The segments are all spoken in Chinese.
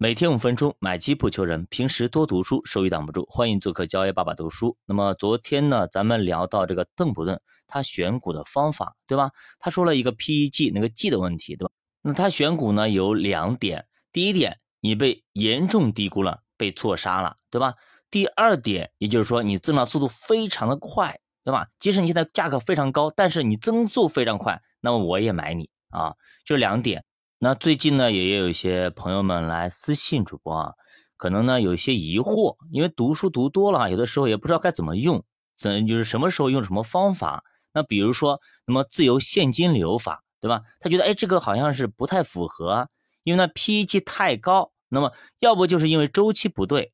每天五分钟，买基不求人。平时多读书，收益挡不住。欢迎做客交易爸爸读书。那么昨天呢，咱们聊到这个邓普顿他选股的方法，对吧？他说了一个 PEG 那个 G 的问题，对吧？那他选股呢有两点，第一点，你被严重低估了，被错杀了，对吧？第二点，也就是说你增长速度非常的快，对吧？即使你现在价格非常高，但是你增速非常快，那么我也买你啊，就两点。那最近呢，也有一些朋友们来私信主播啊，可能呢有一些疑惑，因为读书读多了，有的时候也不知道该怎么用，怎就是什么时候用什么方法。那比如说，那么自由现金流法，对吧？他觉得哎，这个好像是不太符合，因为呢 PEG 太高，那么要不就是因为周期不对，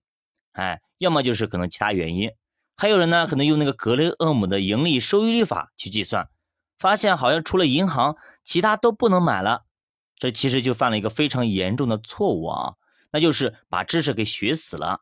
哎，要么就是可能其他原因。还有人呢，可能用那个格雷厄姆的盈利收益率法去计算，发现好像除了银行，其他都不能买了。这其实就犯了一个非常严重的错误啊，那就是把知识给学死了。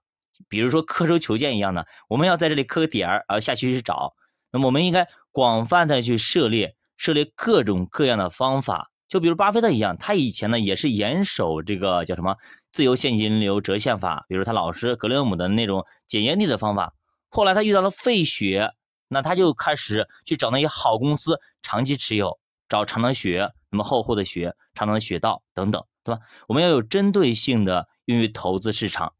比如说刻舟求剑一样的，我们要在这里刻个点儿，而下去去找。那么我们应该广泛的去涉猎，涉猎各种各样的方法。就比如巴菲特一样，他以前呢也是严守这个叫什么自由现金流折现法，比如他老师格雷厄姆的那种检验力的方法。后来他遇到了费雪，那他就开始去找那些好公司长期持有，找长的雪。那么厚厚的雪，长长的雪道等等，对吧？我们要有针对性的用于投资市场。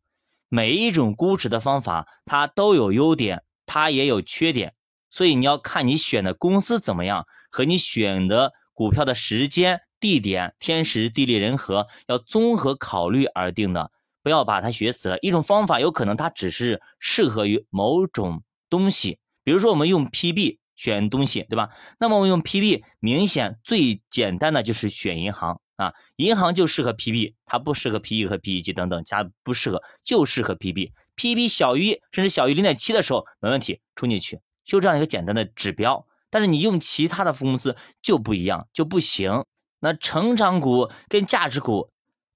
每一种估值的方法，它都有优点，它也有缺点。所以你要看你选的公司怎么样，和你选的股票的时间、地点、天时地利人和，要综合考虑而定的。不要把它学死了。一种方法有可能它只是适合于某种东西，比如说我们用 PB。选东西对吧？那么我用 PB，明显最简单的就是选银行啊，银行就适合 PB，它不适合 PE 和 PEG 等等，加不适合，就适合 PB。PB 小于甚至小于零点七的时候没问题，冲进去，就这样一个简单的指标。但是你用其他的公司就不一样，就不行。那成长股跟价值股，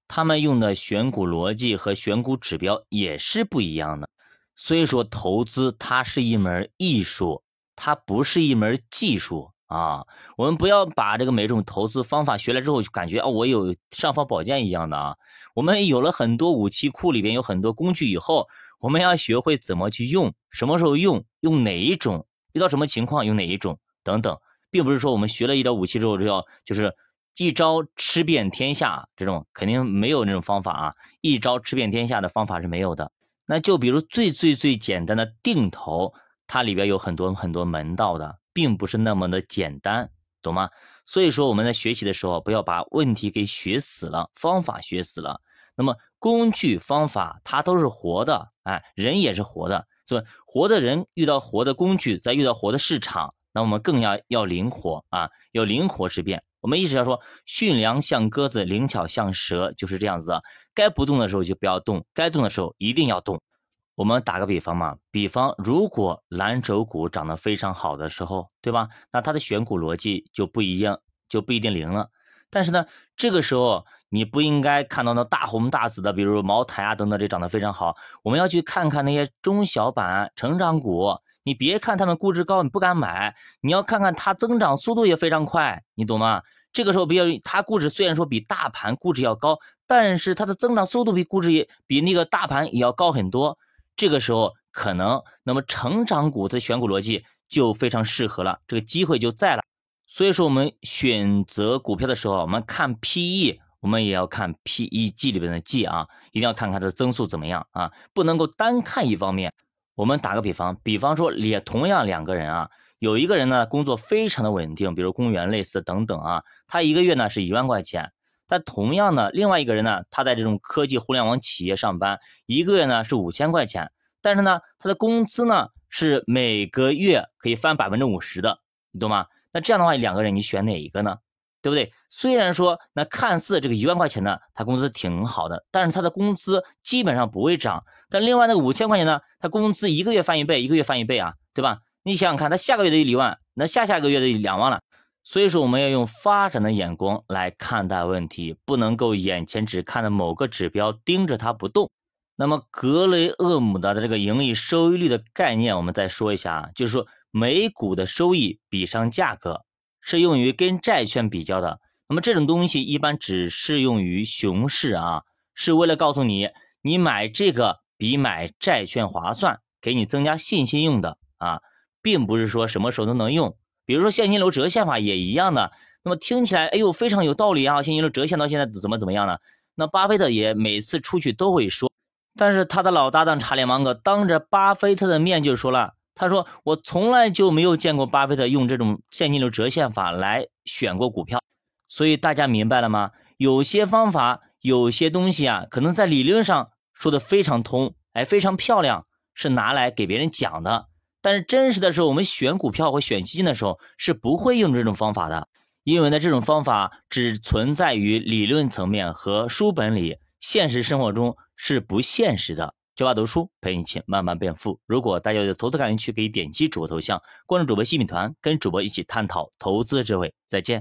他们用的选股逻辑和选股指标也是不一样的。所以说，投资它是一门艺术。它不是一门技术啊，我们不要把这个每种投资方法学了之后就感觉啊，我有尚方宝剑一样的啊。我们有了很多武器库里边有很多工具以后，我们要学会怎么去用，什么时候用，用哪一种，遇到什么情况用哪一种等等，并不是说我们学了一点武器之后就要就是一招吃遍天下这种肯定没有那种方法啊，一招吃遍天下的方法是没有的。那就比如最最最简单的定投。它里边有很多很多门道的，并不是那么的简单，懂吗？所以说我们在学习的时候，不要把问题给学死了，方法学死了。那么工具方法它都是活的，哎，人也是活的，所以活的人遇到活的工具，再遇到活的市场，那我们更要要灵活啊，要灵活之变。我们一直要说，驯良像鸽子，灵巧像蛇，就是这样子的。该不动的时候就不要动，该动的时候一定要动。我们打个比方嘛，比方如果蓝筹股涨得非常好的时候，对吧？那它的选股逻辑就不一样，就不一定灵了。但是呢，这个时候你不应该看到那大红大紫的，比如茅台啊等等，这涨得非常好。我们要去看看那些中小板成长股，你别看他们估值高，你不敢买，你要看看它增长速度也非常快，你懂吗？这个时候不要，它估值虽然说比大盘估值要高，但是它的增长速度比估值也比那个大盘也要高很多。这个时候可能，那么成长股的选股逻辑就非常适合了，这个机会就在了。所以说，我们选择股票的时候，我们看 PE，我们也要看 PEG 里边的 G 啊，一定要看看它的增速怎么样啊，不能够单看一方面。我们打个比方，比方说也同样两个人啊，有一个人呢工作非常的稳定，比如公务员类似等等啊，他一个月呢是一万块钱。但同样呢，另外一个人呢，他在这种科技互联网企业上班，一个月呢是五千块钱，但是呢，他的工资呢是每个月可以翻百分之五十的，你懂吗？那这样的话，两个人你选哪一个呢？对不对？虽然说那看似这个一万块钱呢，他工资挺好的，但是他的工资基本上不会涨。但另外那个五千块钱呢，他工资一个月翻一倍，一个月翻一倍啊，对吧？你想想看，他下个月的一万，那下下个月的两万了。所以说，我们要用发展的眼光来看待问题，不能够眼前只看的某个指标盯着它不动。那么，格雷厄姆的这个盈利收益率的概念，我们再说一下啊，就是说每股的收益比上价格，是用于跟债券比较的。那么这种东西一般只适用于熊市啊，是为了告诉你，你买这个比买债券划算，给你增加信心用的啊，并不是说什么时候都能用。比如说现金流折现法也一样的。那么听起来，哎呦，非常有道理啊！现金流折现到现在怎么怎么样呢？那巴菲特也每次出去都会说，但是他的老搭档查理芒格当着巴菲特的面就说了，他说我从来就没有见过巴菲特用这种现金流折现法来选过股票。所以大家明白了吗？有些方法，有些东西啊，可能在理论上说的非常通，哎，非常漂亮，是拿来给别人讲的。但是真实的时候，我们选股票或选基金的时候，是不会用这种方法的。因为呢，这种方法只存在于理论层面和书本里，现实生活中是不现实的。教爸读书陪你一起慢慢变富。如果大家有投资感兴趣，可以点击主播头像，关注主播细米团，跟主播一起探讨投资智慧。再见。